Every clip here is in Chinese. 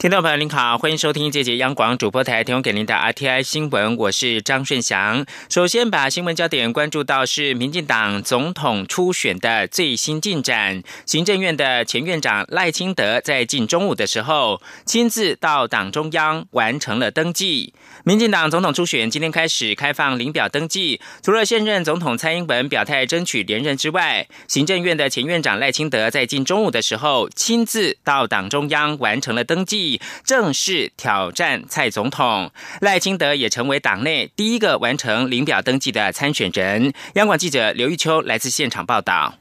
听众朋友您好，欢迎收听这节央广主播台提供给您的 RTI 新闻，我是张顺祥。首先把新闻焦点关注到是民进党总统初选的最新进展。行政院的前院长赖清德在近中午的时候，亲自到党中央完成了登记。民进党总统初选今天开始开放领表登记，除了现任总统蔡英文表态争取连任之外，行政院的前院长赖清德在近中午的时候，亲自到党中央完成了登记。正式挑战蔡总统，赖清德也成为党内第一个完成领表登记的参选人。央广记者刘玉秋来自现场报道。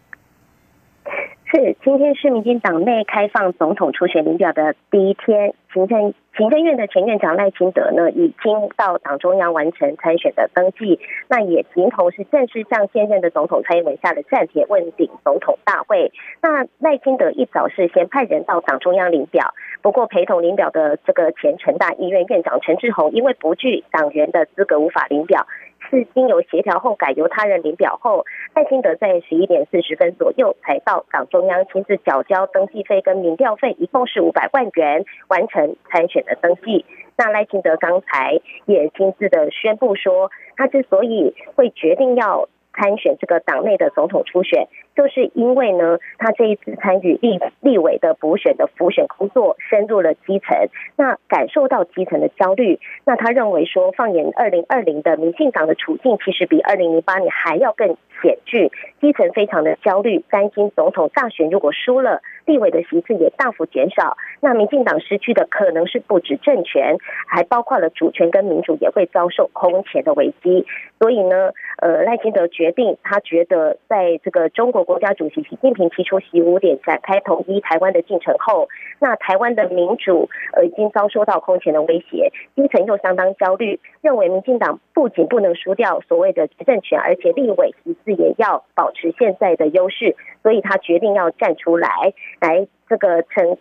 是，今天是民进党内开放总统初选领表的第一天，行政。行政院的前院长赖清德呢，已经到党中央完成参选的登记，那也形同是正式向现任的总统蔡英文下了暂帖问鼎总统大会。那赖清德一早是先派人到党中央领表，不过陪同领表的这个前成大医院院长陈志宏，因为不具党员的资格，无法领表。是经由协调后改由他人领表后，赖清德在十一点四十分左右才到党中央亲自缴交登记费跟民调费，一共是五百万元，完成参选的登记。那赖清德刚才也亲自的宣布说，他之所以会决定要参选这个党内的总统初选。就是因为呢，他这一次参与立立委的补选的复选工作，深入了基层，那感受到基层的焦虑。那他认为说，放眼二零二零的民进党的处境，其实比二零零八年还要更险峻，基层非常的焦虑，担心总统大选如果输了，立委的席次也大幅减少，那民进党失去的可能是不止政权，还包括了主权跟民主也会遭受空前的危机。所以呢，呃，赖清德决定，他觉得在这个中国。国家主席习近平提出“习五点”展开统一台湾的进程后，那台湾的民主呃已经遭受到空前的威胁，基层又相当焦虑，认为民进党不仅不能输掉所谓的执政权，而且立委其次也要保持现在的优势，所以他决定要站出来，来这个承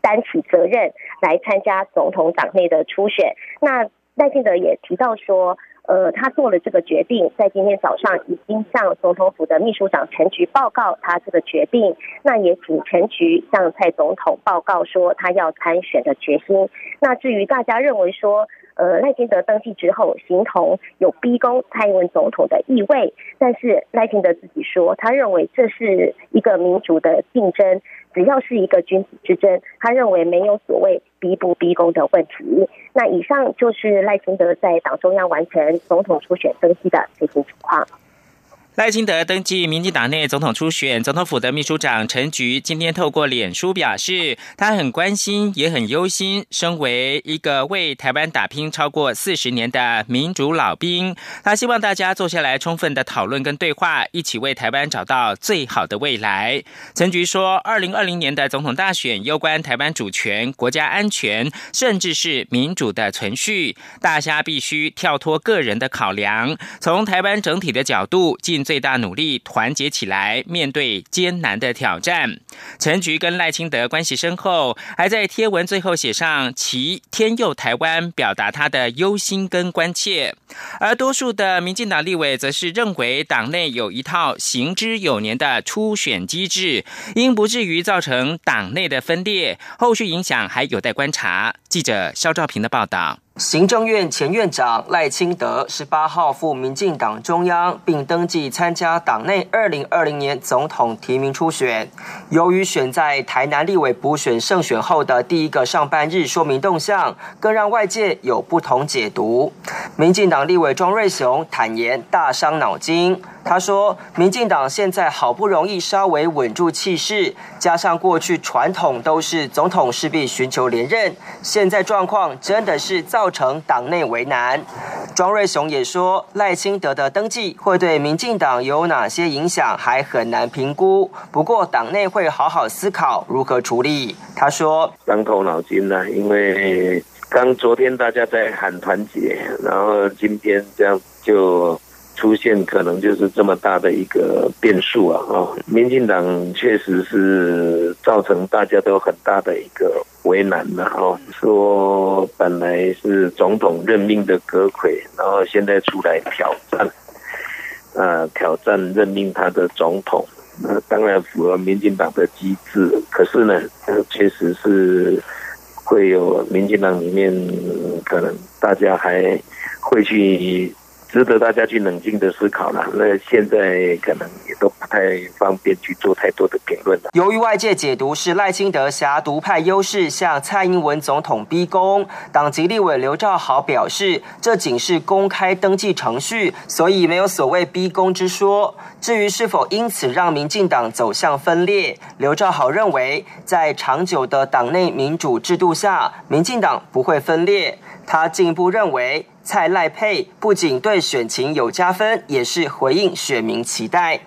担起责任，来参加总统党内的初选。那赖清德也提到说。呃，他做了这个决定，在今天早上已经向总统府的秘书长陈菊报告他这个决定。那也请陈菊向蔡总统报告说他要参选的决心。那至于大家认为说，呃，赖清德登记之后，形同有逼宫蔡英文总统的意味，但是赖清德自己说，他认为这是一个民主的竞争。只要是一个君子之争，他认为没有所谓逼不逼宫的问题。那以上就是赖清德在党中央完成总统初选登记的最新情况。赖清德登记民进党内总统初选，总统府的秘书长陈菊今天透过脸书表示，他很关心，也很忧心。身为一个为台湾打拼超过四十年的民主老兵，他希望大家坐下来充分的讨论跟对话，一起为台湾找到最好的未来。陈菊说，二零二零年的总统大选攸关台湾主权、国家安全，甚至是民主的存续，大家必须跳脱个人的考量，从台湾整体的角度进。最大努力团结起来，面对艰难的挑战。陈菊跟赖清德关系深厚，还在贴文最后写上“其天佑台湾”，表达他的忧心跟关切。而多数的民进党立委则是认为，党内有一套行之有年的初选机制，应不至于造成党内的分裂，后续影响还有待观察。记者肖兆平的报道。行政院前院长赖清德十八号赴民进党中央，并登记参加党内二零二零年总统提名初选。由于选在台南立委补选胜选后的第一个上半日说明动向，更让外界有不同解读。民进党立委庄瑞雄坦言大伤脑筋。他说：“民进党现在好不容易稍微稳住气势，加上过去传统都是总统势必寻求连任，现在状况真的是造成党内为难。”庄瑞雄也说：“赖清德的登记会对民进党有哪些影响，还很难评估。不过党内会好好思考如何处理。”他说：“伤透脑筋了，因为刚昨天大家在喊团结，然后今天这样就。”出现可能就是这么大的一个变数啊！哦，民进党确实是造成大家都很大的一个为难了哦。说本来是总统任命的阁魁，然后现在出来挑战，呃，挑战任命他的总统，那当然符合民进党的机制。可是呢，确实是会有民进党里面可能大家还会去。值得大家去冷静的思考了。那现在可能也都不太方便去做太多的评论了。由于外界解读是赖清德挟独派优势向蔡英文总统逼宫，党籍立委刘兆豪表示，这仅是公开登记程序，所以没有所谓逼宫之说。至于是否因此让民进党走向分裂，刘兆豪认为，在长久的党内民主制度下，民进党不会分裂。他进一步认为。蔡赖配不仅对选情有加分，也是回应选民期待。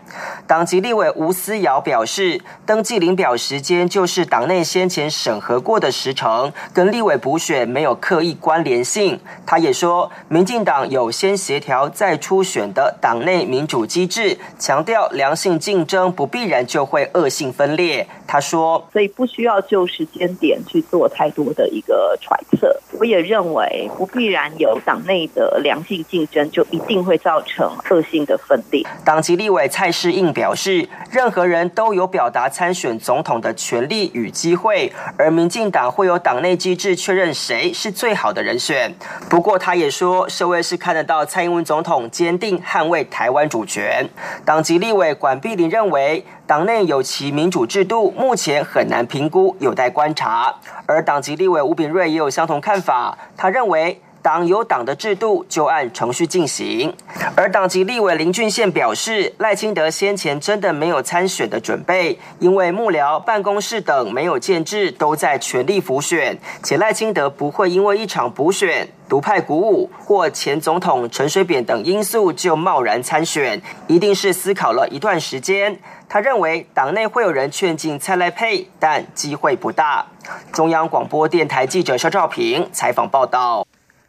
党籍立委吴思瑶表示，登记领表时间就是党内先前审核过的时程，跟立委补选没有刻意关联性。他也说，民进党有先协调再初选的党内民主机制，强调良性竞争不必然就会恶性分裂。他说，所以不需要就时间点去做太多的一个揣测。我也认为不必然有党。内的良性竞争就一定会造成恶性的分裂。党籍立委蔡世应表示，任何人都有表达参选总统的权利与机会，而民进党会有党内机制确认谁是最好的人选。不过，他也说，社会是看得到蔡英文总统坚定捍卫台湾主权。党籍立委管碧玲认为，党内有其民主制度，目前很难评估，有待观察。而党籍立委吴炳瑞也有相同看法，他认为。党有党的制度，就按程序进行。而党籍立委林俊宪表示，赖清德先前真的没有参选的准备，因为幕僚办公室等没有建制，都在全力辅选，且赖清德不会因为一场补选、独派鼓舞或前总统陈水扁等因素就贸然参选，一定是思考了一段时间。他认为党内会有人劝进蔡赖配，但机会不大。中央广播电台记者肖兆平采访报道。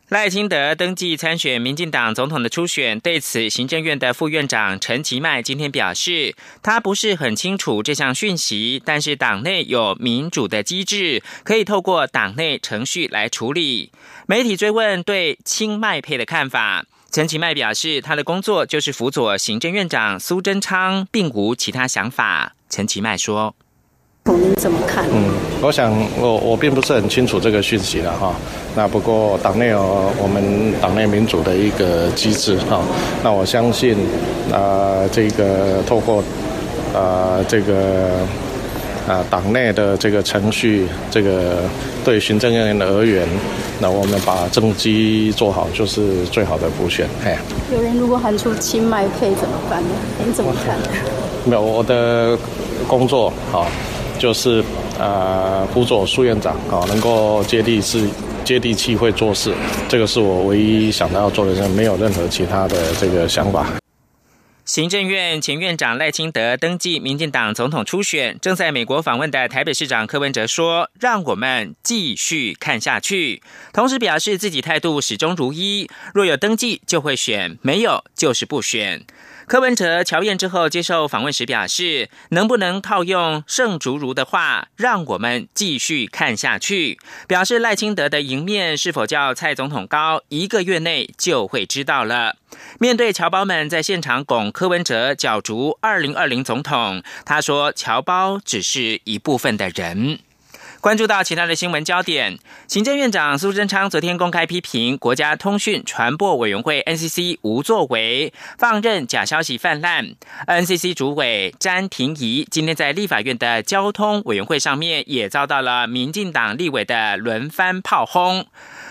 赖清德登记参选民进党总统的初选，对此，行政院的副院长陈其迈今天表示，他不是很清楚这项讯息，但是党内有民主的机制，可以透过党内程序来处理。媒体追问对清迈配的看法，陈其迈表示，他的工作就是辅佐行政院长苏贞昌，并无其他想法。陈其迈说。您怎么看？嗯，我想我我并不是很清楚这个讯息了哈。那不过党内有我们党内民主的一个机制哈。那我相信啊，这个透过啊这个啊党内的这个程序，这个对行政院的而言，那我们把政绩做好就是最好的补选。哎，有人如果喊出清迈配怎么办呢？您怎么看？没有，我的工作好。就是呃，辅佐苏院长啊，能够接地气、接地气会做事，这个是我唯一想到要做的事，没有任何其他的这个想法。行政院前院长赖清德登记民进党总统初选，正在美国访问的台北市长柯文哲说：“让我们继续看下去。”同时表示自己态度始终如一，若有登记就会选，没有就是不选。柯文哲乔宴之后接受访问时表示：“能不能套用盛竹如的话，让我们继续看下去？”表示赖清德的赢面是否叫蔡总统高，一个月内就会知道了。面对侨胞们在现场拱柯文哲角逐二零二零总统，他说：“侨胞只是一部分的人。”关注到其他的新闻焦点，行政院长苏贞昌昨天公开批评国家通讯传播委员会 NCC 无作为，放任假消息泛滥。NCC 主委詹廷仪今天在立法院的交通委员会上面，也遭到了民进党立委的轮番炮轰，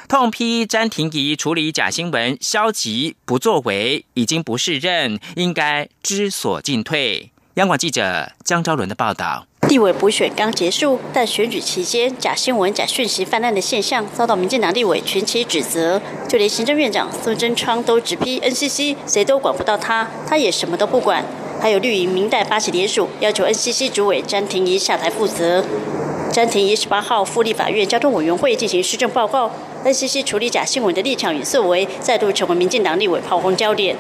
痛批詹廷仪处理假新闻消极不作为，已经不是任，应该知所进退。央广记者江昭伦的报道。地委补选刚结束，但选举期间假新闻、假讯息泛滥的现象遭到民进党立委群起指责，就连行政院长孙贞昌都直批 NCC，谁都管不到他，他也什么都不管。还有绿营明代发起联署，要求 NCC 主委詹廷仪下台负责。詹廷仪十八号赴立法院交通委员会进行施政报告，NCC 处理假新闻的立场与作为，再度成为民进党立委炮轰焦点。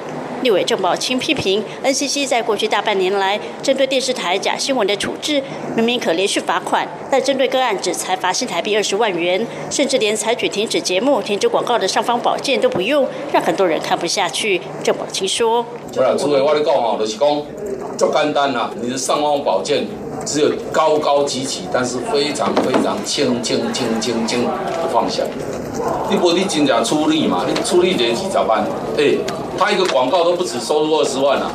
立委郑宝清批评 NCC 在过去大半年来针对电视台假新闻的处置，明明可连续罚款，但针对个案只才罚新台币二十万元，甚至连采取停止节目、停止广告的尚方宝剑都不用，让很多人看不下去。郑宝清说：“不啦，诸位，我跟你讲哦，就是讲，就简单啦，你的尚方宝剑。”只有高高举起，但是非常非常轻轻轻轻轻不放下。你不你真正出力嘛？你出力得几十万？哎，他一个广告都不止收入二十万啊！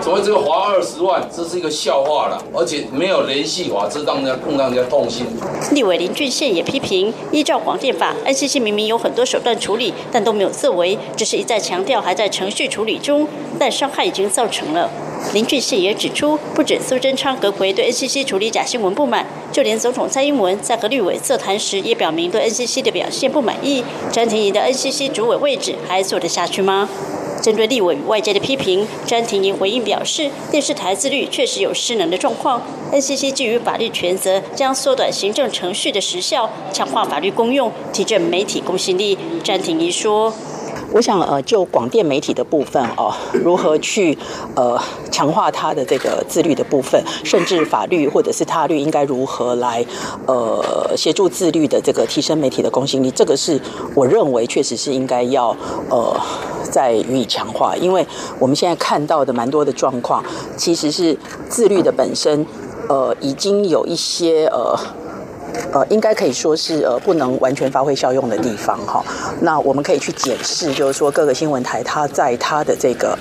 怎么这个划二十万？这是一个笑话了，而且没有联系法，这让人家更让人家痛心。立委林俊宪也批评，依照广电法，NCC 明明有很多手段处理，但都没有作为，只是一再强调还在程序处理中，但伤害已经造成了。林俊宪也指出，不止苏贞昌、阁魁对 NCC 处理假新闻不满，就连总统蔡英文在和立委座谈时，也表明对 NCC 的表现不满意。詹婷仪的 NCC 主委位置还做得下去吗？针对立委与外界的批评，詹婷仪回应表示，电视台自律确实有失能的状况。NCC 基于法律权责，将缩短行政程序的时效，强化法律公用，提振媒体公信力。詹婷仪说。我想，呃，就广电媒体的部分哦，如何去呃强化它的这个自律的部分，甚至法律或者是他律应该如何来呃协助自律的这个提升媒体的公信力，这个是我认为确实是应该要呃再予以强化，因为我们现在看到的蛮多的状况，其实是自律的本身呃已经有一些呃。呃，应该可以说是呃不能完全发挥效用的地方哈。那我们可以去检视，就是说各个新闻台它在它的这个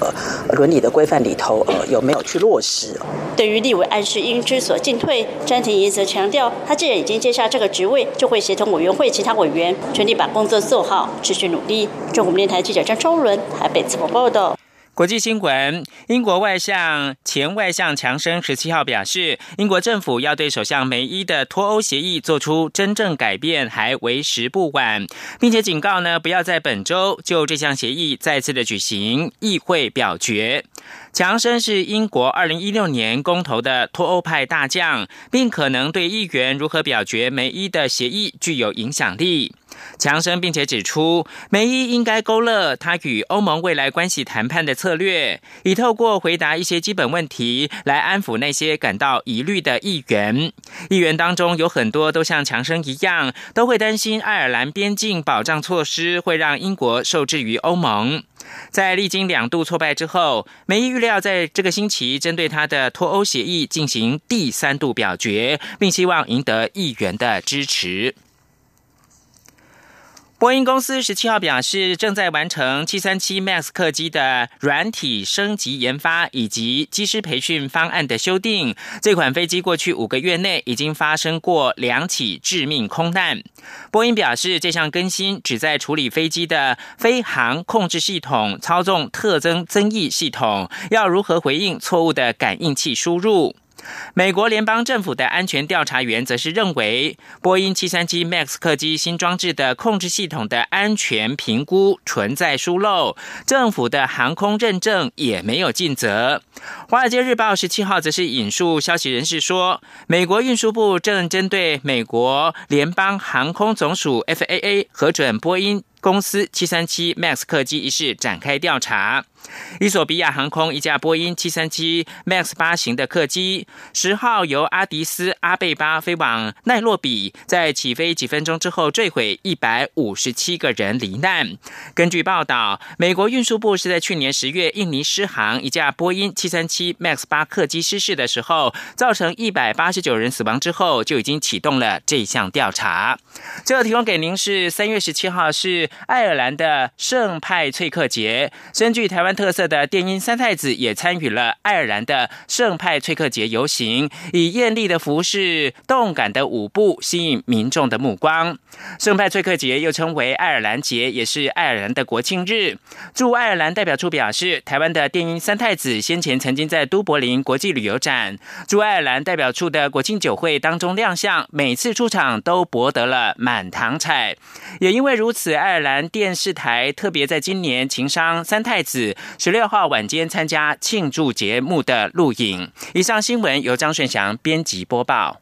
伦理的规范里头，呃有没有去落实。对于立委暗示应知所进退，詹廷仪则强调，他既然已经接下这个职位，就会协同委员会其他委员，全力把工作做好，持续努力。中国电台记者张超伦台北采访报道。国际新闻：英国外相前外相强生十七号表示，英国政府要对首相梅伊的脱欧协议做出真正改变，还为时不晚，并且警告呢，不要在本周就这项协议再次的举行议会表决。强生是英国二零一六年公投的脱欧派大将，并可能对议员如何表决梅伊的协议具有影响力。强生并且指出，梅伊应该勾勒他与欧盟未来关系谈判的策略，以透过回答一些基本问题来安抚那些感到疑虑的议员。议员当中有很多都像强生一样，都会担心爱尔兰边境保障措施会让英国受制于欧盟。在历经两度挫败之后，梅伊预料在这个星期针对他的脱欧协议进行第三度表决，并希望赢得议员的支持。波音公司十七号表示，正在完成七三七 MAX 客机的软体升级研发以及机师培训方案的修订。这款飞机过去五个月内已经发生过两起致命空难。波音表示，这项更新旨在处理飞机的飞行控制系统操纵特征增益系统要如何回应错误的感应器输入。美国联邦政府的安全调查员则是认为，波音737 MAX 客机新装置的控制系统的安全评估存在疏漏，政府的航空认证也没有尽责。华尔街日报十七号则是引述消息人士说，美国运输部正针对美国联邦航空总署 FAA 核准波音。公司七三七 MAX 客机一事展开调查。伊索比亚航空一架波音七三七 MAX 八型的客机，十号由阿迪斯阿贝巴飞往奈洛比，在起飞几分钟之后坠毁，一百五十七个人罹难。根据报道，美国运输部是在去年十月印尼失航一架波音七三七 MAX 八客机失事的时候，造成一百八十九人死亡之后，就已经启动了这项调查。最后提供给您是三月十七号是。爱尔兰的圣派翠克节，根据台湾特色的电音三太子也参与了爱尔兰的圣派崔克节游行，以艳丽的服饰、动感的舞步吸引民众的目光。圣派崔克节又称为爱尔兰节，也是爱尔兰的国庆日。驻爱尔兰代表处表示，台湾的电音三太子先前曾经在都柏林国际旅游展驻爱尔兰代表处的国庆酒会当中亮相，每次出场都博得了满堂彩。也因为如此，爱尔兰电视台特别在今年情商三太子十六号晚间参加庆祝节目的录影。以上新闻由张顺祥编辑播报。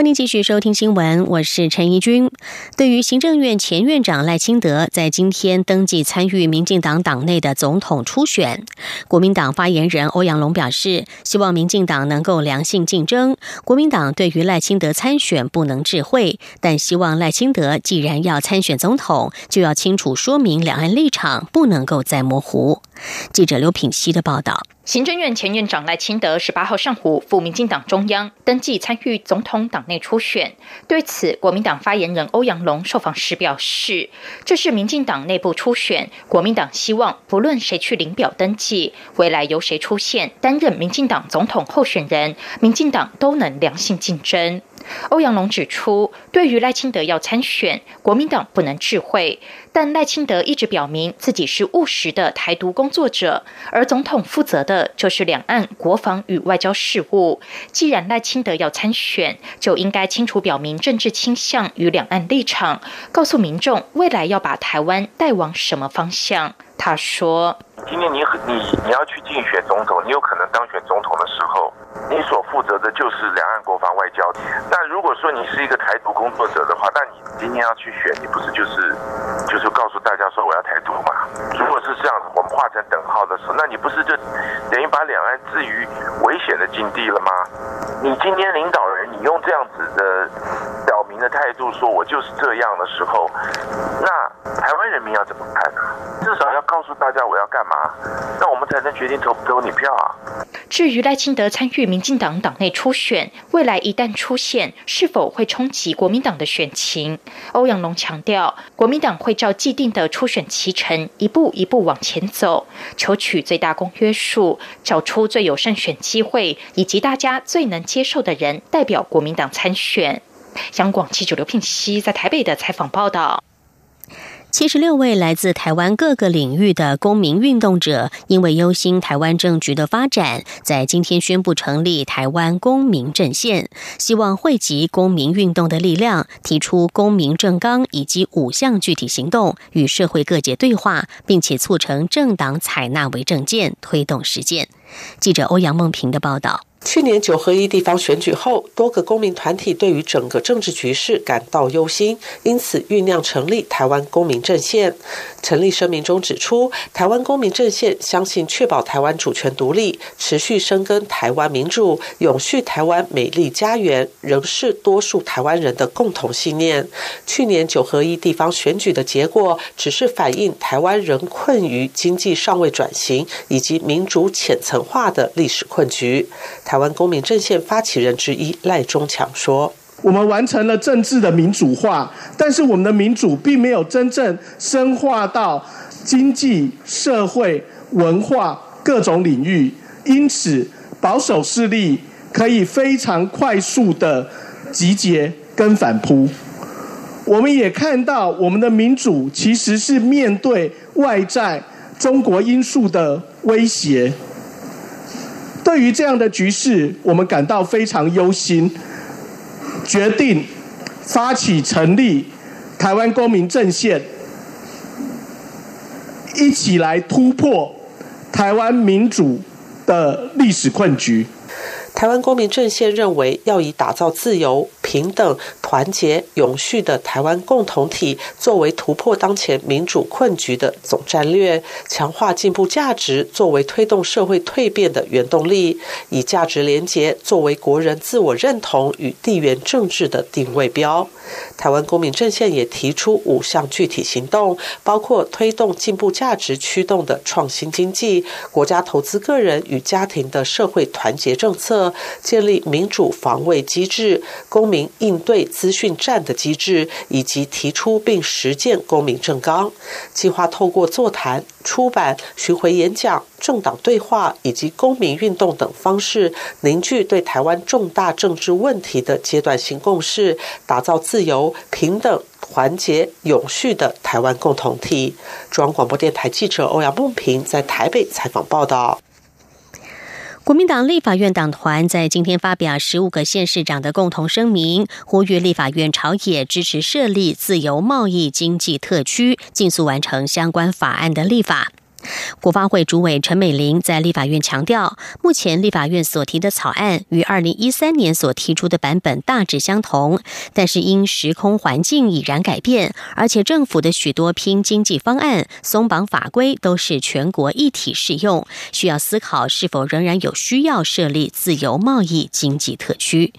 欢迎继续收听新闻，我是陈怡君。对于行政院前院长赖清德在今天登记参与民进党党内的总统初选，国民党发言人欧阳龙表示，希望民进党能够良性竞争。国民党对于赖清德参选不能置喙，但希望赖清德既然要参选总统，就要清楚说明两岸立场，不能够再模糊。记者刘品熙的报道。行政院前院长赖清德十八号上午赴民进党中央登记参与总统党内初选。对此，国民党发言人欧阳龙受访时表示：“这是民进党内部初选，国民党希望不论谁去领表登记，未来由谁出现担任民进党总统候选人，民进党都能良性竞争。”欧阳龙指出，对于赖清德要参选，国民党不能智慧，但赖清德一直表明自己是务实的台独工作者，而总统负责的就是两岸国防与外交事务。既然赖清德要参选，就应该清楚表明政治倾向与两岸立场，告诉民众未来要把台湾带往什么方向。他说：“今天你你你要去竞选总统，你有可能当选总统的时候。”你所负责的就是两岸国防外交。那如果说你是一个台独工作者的话，那你今天要去选，你不是就是就是告诉大家说我要台独吗？如果是这样，我们画成等号的时候，那你不是就等于把两岸置于危险的境地了吗？你今天领导人，你用这样子的表明的态度说我就是这样的时候，那台湾人民要怎么看呢？至少要告诉大家我要干嘛，那我们才能决定投不投你票啊。至于赖清德参与民进党党内初选，未来一旦出现，是否会冲击国民党的选情？欧阳龙强调，国民党会照既定的初选期程，一步一步往前走，求取最大公约数，找出最有胜选机会以及大家最能接受的人，代表国民党参选。央广记者刘聘熙在台北的采访报道。七十六位来自台湾各个领域的公民运动者，因为忧心台湾政局的发展，在今天宣布成立台湾公民阵线，希望汇集公民运动的力量，提出公民政纲以及五项具体行动，与社会各界对话，并且促成政党采纳为政见，推动实践。记者欧阳梦平的报道。去年九合一地方选举后，多个公民团体对于整个政治局势感到忧心，因此酝酿成立台湾公民阵线。成立声明中指出，台湾公民阵线相信确保台湾主权独立、持续深耕台湾民主、永续台湾美丽家园，仍是多数台湾人的共同信念。去年九合一地方选举的结果，只是反映台湾仍困于经济尚未转型以及民主浅层化的历史困局。台湾公民阵线发起人之一赖中强说：“我们完成了政治的民主化，但是我们的民主并没有真正深化到经济社会文化各种领域，因此保守势力可以非常快速的集结跟反扑。我们也看到，我们的民主其实是面对外在中国因素的威胁。”对于这样的局势，我们感到非常忧心，决定发起成立台湾公民阵线，一起来突破台湾民主的历史困局。台湾公民阵线认为，要以打造自由、平等、团结、永续的台湾共同体作为突破当前民主困局的总战略，强化进步价值作为推动社会蜕变的原动力，以价值连结作为国人自我认同与地缘政治的定位标。台湾公民阵线也提出五项具体行动，包括推动进步价值驱动的创新经济，国家投资个人与家庭的社会团结政策，建立民主防卫机制、公民应对资讯战的机制，以及提出并实践公民政纲。计划透过座谈、出版、巡回演讲。政党对话以及公民运动等方式，凝聚对台湾重大政治问题的阶段性共识，打造自由、平等、团结、永续的台湾共同体。中央广播电台记者欧阳梦平在台北采访报道。国民党立法院党团在今天发表十五个县市长的共同声明，呼吁立法院朝野支持设立自由贸易经济特区，尽速完成相关法案的立法。国发会主委陈美玲在立法院强调，目前立法院所提的草案与二零一三年所提出的版本大致相同，但是因时空环境已然改变，而且政府的许多拼经济方案、松绑法规都是全国一体适用，需要思考是否仍然有需要设立自由贸易经济特区。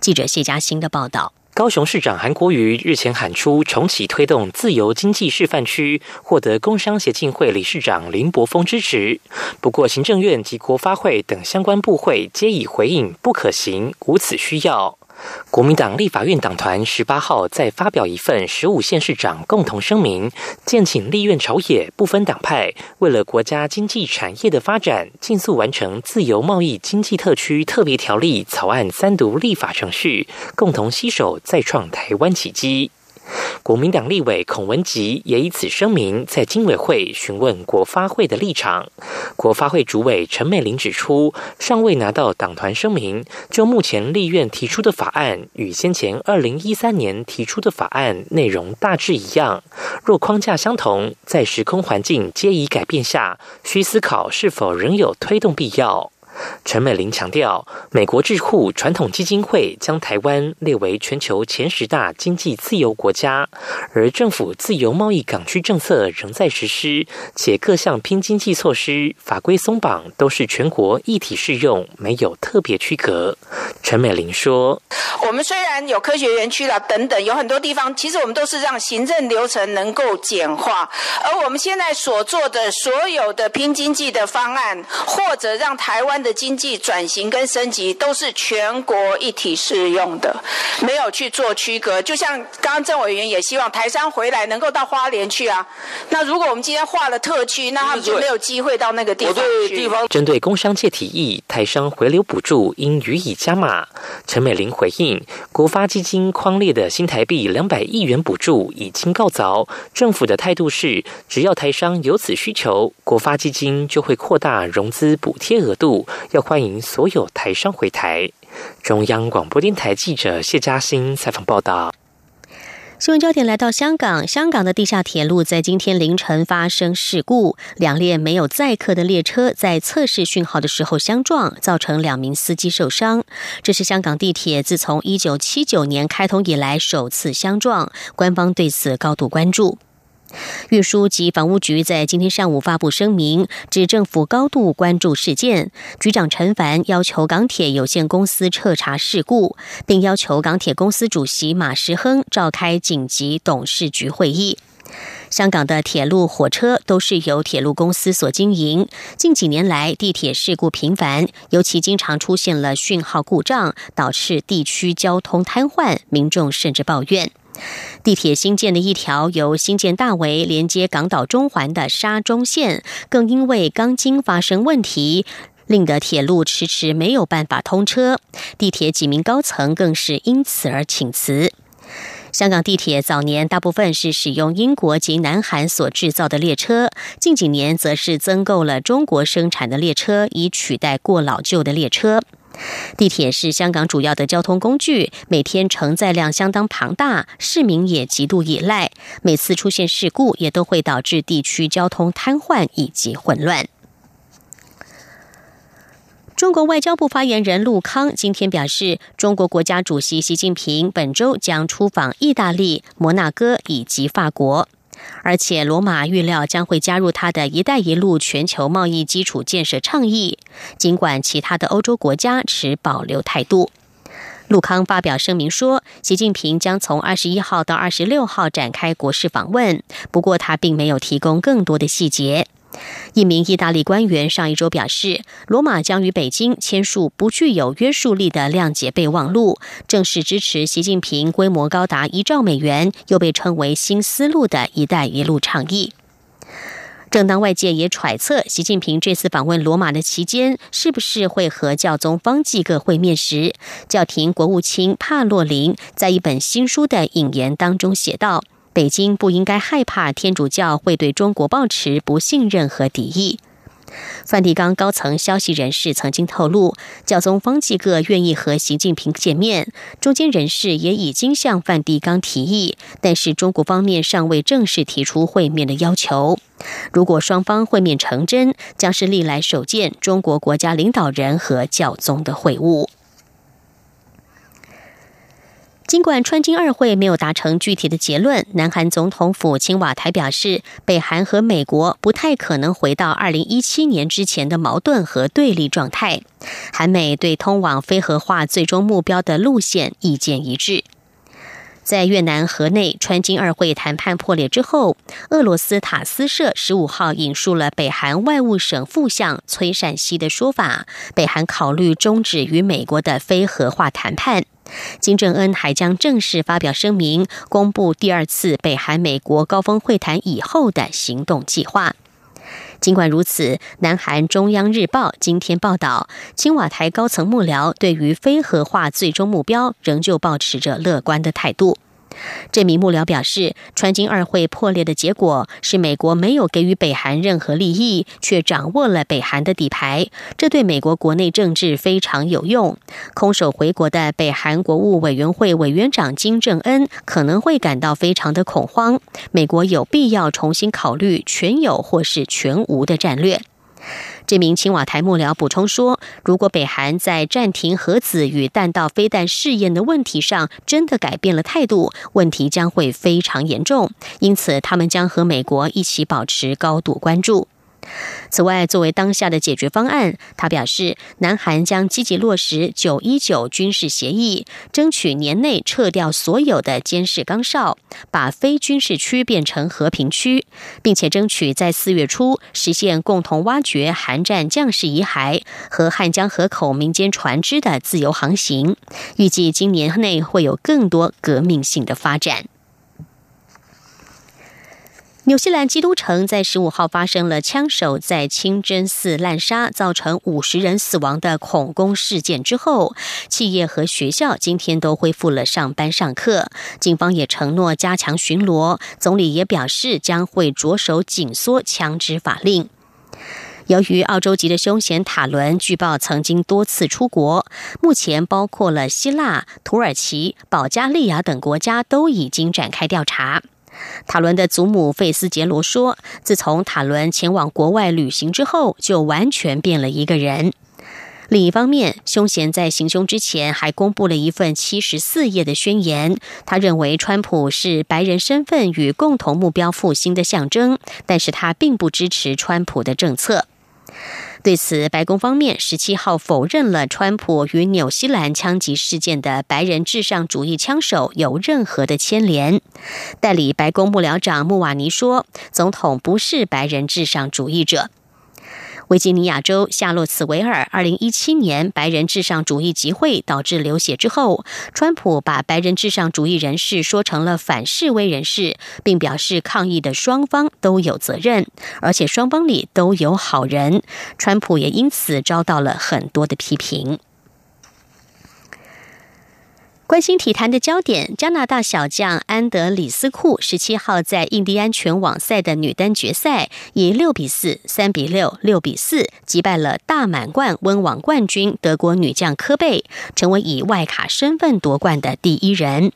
记者谢嘉欣的报道。高雄市长韩国瑜日前喊出重启推动自由经济示范区，获得工商协进会理事长林柏峰支持。不过，行政院及国发会等相关部会皆已回应不可行，无此需要。国民党立法院党团十八号再发表一份十五县市长共同声明，建请立院朝野不分党派，为了国家经济产业的发展，尽速完成自由贸易经济特区特别条例草案三读立法程序，共同携手再创台湾奇迹。国民党立委孔文吉也以此声明，在经委会询问国发会的立场。国发会主委陈美玲指出，尚未拿到党团声明，就目前立院提出的法案与先前二零一三年提出的法案内容大致一样。若框架相同，在时空环境皆已改变下，需思考是否仍有推动必要。陈美玲强调，美国智库传统基金会将台湾列为全球前十大经济自由国家，而政府自由贸易港区政策仍在实施，且各项拼经济措施法规松绑都是全国一体适用，没有特别区隔。陈美玲说：“我们虽然有科学园区了等等，有很多地方，其实我们都是让行政流程能够简化，而我们现在所做的所有的拼经济的方案，或者让台湾。”的经济转型跟升级都是全国一体适用的，没有去做区隔。就像刚刚郑委员也希望台商回来能够到花莲去啊。那如果我们今天划了特区，那他们就没有机会到那个地方去。针对工商界提议，台商回流补助应予以加码。陈美玲回应，国发基金框列的新台币两百亿元补助已经告早，政府的态度是，只要台商有此需求，国发基金就会扩大融资补贴额度。要欢迎所有台商回台。中央广播电台记者谢嘉欣采访报道。新闻焦点来到香港，香港的地下铁路在今天凌晨发生事故，两列没有载客的列车在测试讯号的时候相撞，造成两名司机受伤。这是香港地铁自从一九七九年开通以来首次相撞，官方对此高度关注。运输及房屋局在今天上午发布声明，指政府高度关注事件。局长陈凡要求港铁有限公司彻查事故，并要求港铁公司主席马时亨召开紧急董事局会议。香港的铁路、火车都是由铁路公司所经营。近几年来，地铁事故频繁，尤其经常出现了讯号故障，导致地区交通瘫痪，民众甚至抱怨。地铁新建的一条由新建大围连接港岛中环的沙中线，更因为钢筋发生问题，令得铁路迟迟没有办法通车。地铁几名高层更是因此而请辞。香港地铁早年大部分是使用英国及南韩所制造的列车，近几年则是增购了中国生产的列车，以取代过老旧的列车。地铁是香港主要的交通工具，每天承载量相当庞大，市民也极度依赖。每次出现事故，也都会导致地区交通瘫痪以及混乱。中国外交部发言人陆康今天表示，中国国家主席习近平本周将出访意大利、摩纳哥以及法国。而且，罗马预料将会加入他的一带一路全球贸易基础建设倡议。尽管其他的欧洲国家持保留态度，陆康发表声明说，习近平将从二十一号到二十六号展开国事访问。不过，他并没有提供更多的细节。一名意大利官员上一周表示，罗马将与北京签署不具有约束力的谅解备忘录，正式支持习近平规模高达一兆美元，又被称为“新思路”的一带一路倡议。正当外界也揣测习近平这次访问罗马的期间，是不是会和教宗方济各会面时，教廷国务卿帕洛林在一本新书的引言当中写道。北京不应该害怕天主教会对中国保持不信任和敌意。梵蒂冈高层消息人士曾经透露，教宗方济各愿意和习近平见面，中间人士也已经向梵蒂冈提议，但是中国方面尚未正式提出会面的要求。如果双方会面成真，将是历来首见中国国家领导人和教宗的会晤。尽管川金二会没有达成具体的结论，南韩总统府青瓦台表示，北韩和美国不太可能回到二零一七年之前的矛盾和对立状态。韩美对通往非核化最终目标的路线意见一致。在越南河内川金二会谈判破裂之后，俄罗斯塔斯社十五号引述了北韩外务省副相崔善熙的说法，北韩考虑终止与美国的非核化谈判。金正恩还将正式发表声明，公布第二次北韩美国高峰会谈以后的行动计划。尽管如此，南韩中央日报今天报道，青瓦台高层幕僚对于非核化最终目标仍旧保持着乐观的态度。这名幕僚表示，川金二会破裂的结果是美国没有给予北韩任何利益，却掌握了北韩的底牌，这对美国国内政治非常有用。空手回国的北韩国务委员会委员长金正恩可能会感到非常的恐慌，美国有必要重新考虑全有或是全无的战略。这名青瓦台幕僚补充说：“如果北韩在暂停核子与弹道飞弹试验的问题上真的改变了态度，问题将会非常严重。因此，他们将和美国一起保持高度关注。”此外，作为当下的解决方案，他表示，南韩将积极落实九一九军事协议，争取年内撤掉所有的监视岗哨，把非军事区变成和平区，并且争取在四月初实现共同挖掘韩战将士遗骸和汉江河口民间船只的自由航行。预计今年内会有更多革命性的发展。纽西兰基督城在十五号发生了枪手在清真寺滥杀，造成五十人死亡的恐攻事件之后，企业和学校今天都恢复了上班上课。警方也承诺加强巡逻，总理也表示将会着手紧缩枪支法令。由于澳洲籍的凶嫌塔伦据报曾经多次出国，目前包括了希腊、土耳其、保加利亚等国家都已经展开调查。塔伦的祖母费斯杰罗说：“自从塔伦前往国外旅行之后，就完全变了一个人。”另一方面，凶嫌在行凶之前还公布了一份七十四页的宣言。他认为川普是白人身份与共同目标复兴的象征，但是他并不支持川普的政策。对此，白宫方面十七号否认了川普与纽西兰枪击事件的白人至上主义枪手有任何的牵连。代理白宫幕僚长穆瓦尼说：“总统不是白人至上主义者。”维吉尼亚州夏洛茨维尔二零一七年白人至上主义集会导致流血之后，川普把白人至上主义人士说成了反示威人士，并表示抗议的双方都有责任，而且双方里都有好人。川普也因此遭到了很多的批评。关心体坛的焦点，加拿大小将安德里斯库十七号在印第安全网赛的女单决赛，以六比四、三比六、六比四击败了大满贯温网冠军德国女将科贝，成为以外卡身份夺冠的第一人。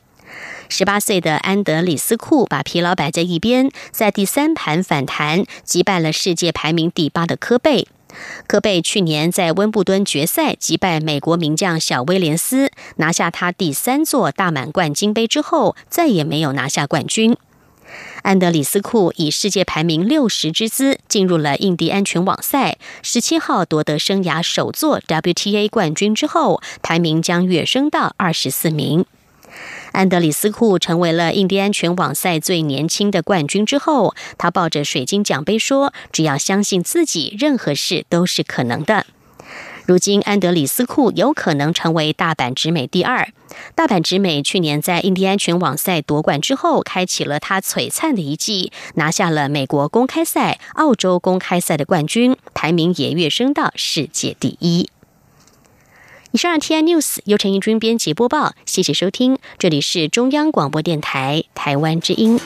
十八岁的安德里斯库把疲劳摆在一边，在第三盘反弹，击败了世界排名第八的科贝。科贝去年在温布敦决赛击败美国名将小威廉斯，拿下他第三座大满贯金杯之后，再也没有拿下冠军。安德里斯库以世界排名六十之姿进入了印第安全网赛，十七号夺得生涯首座 WTA 冠军之后，排名将跃升到二十四名。安德里斯库成为了印第安全网赛最年轻的冠军之后，他抱着水晶奖杯说：“只要相信自己，任何事都是可能的。”如今，安德里斯库有可能成为大阪直美第二。大阪直美去年在印第安全网赛夺冠之后，开启了他璀璨的一季，拿下了美国公开赛、澳洲公开赛的冠军，排名也跃升到世界第一。以上 T I News 由陈义军编辑播报，谢谢收听，这里是中央广播电台台湾之音。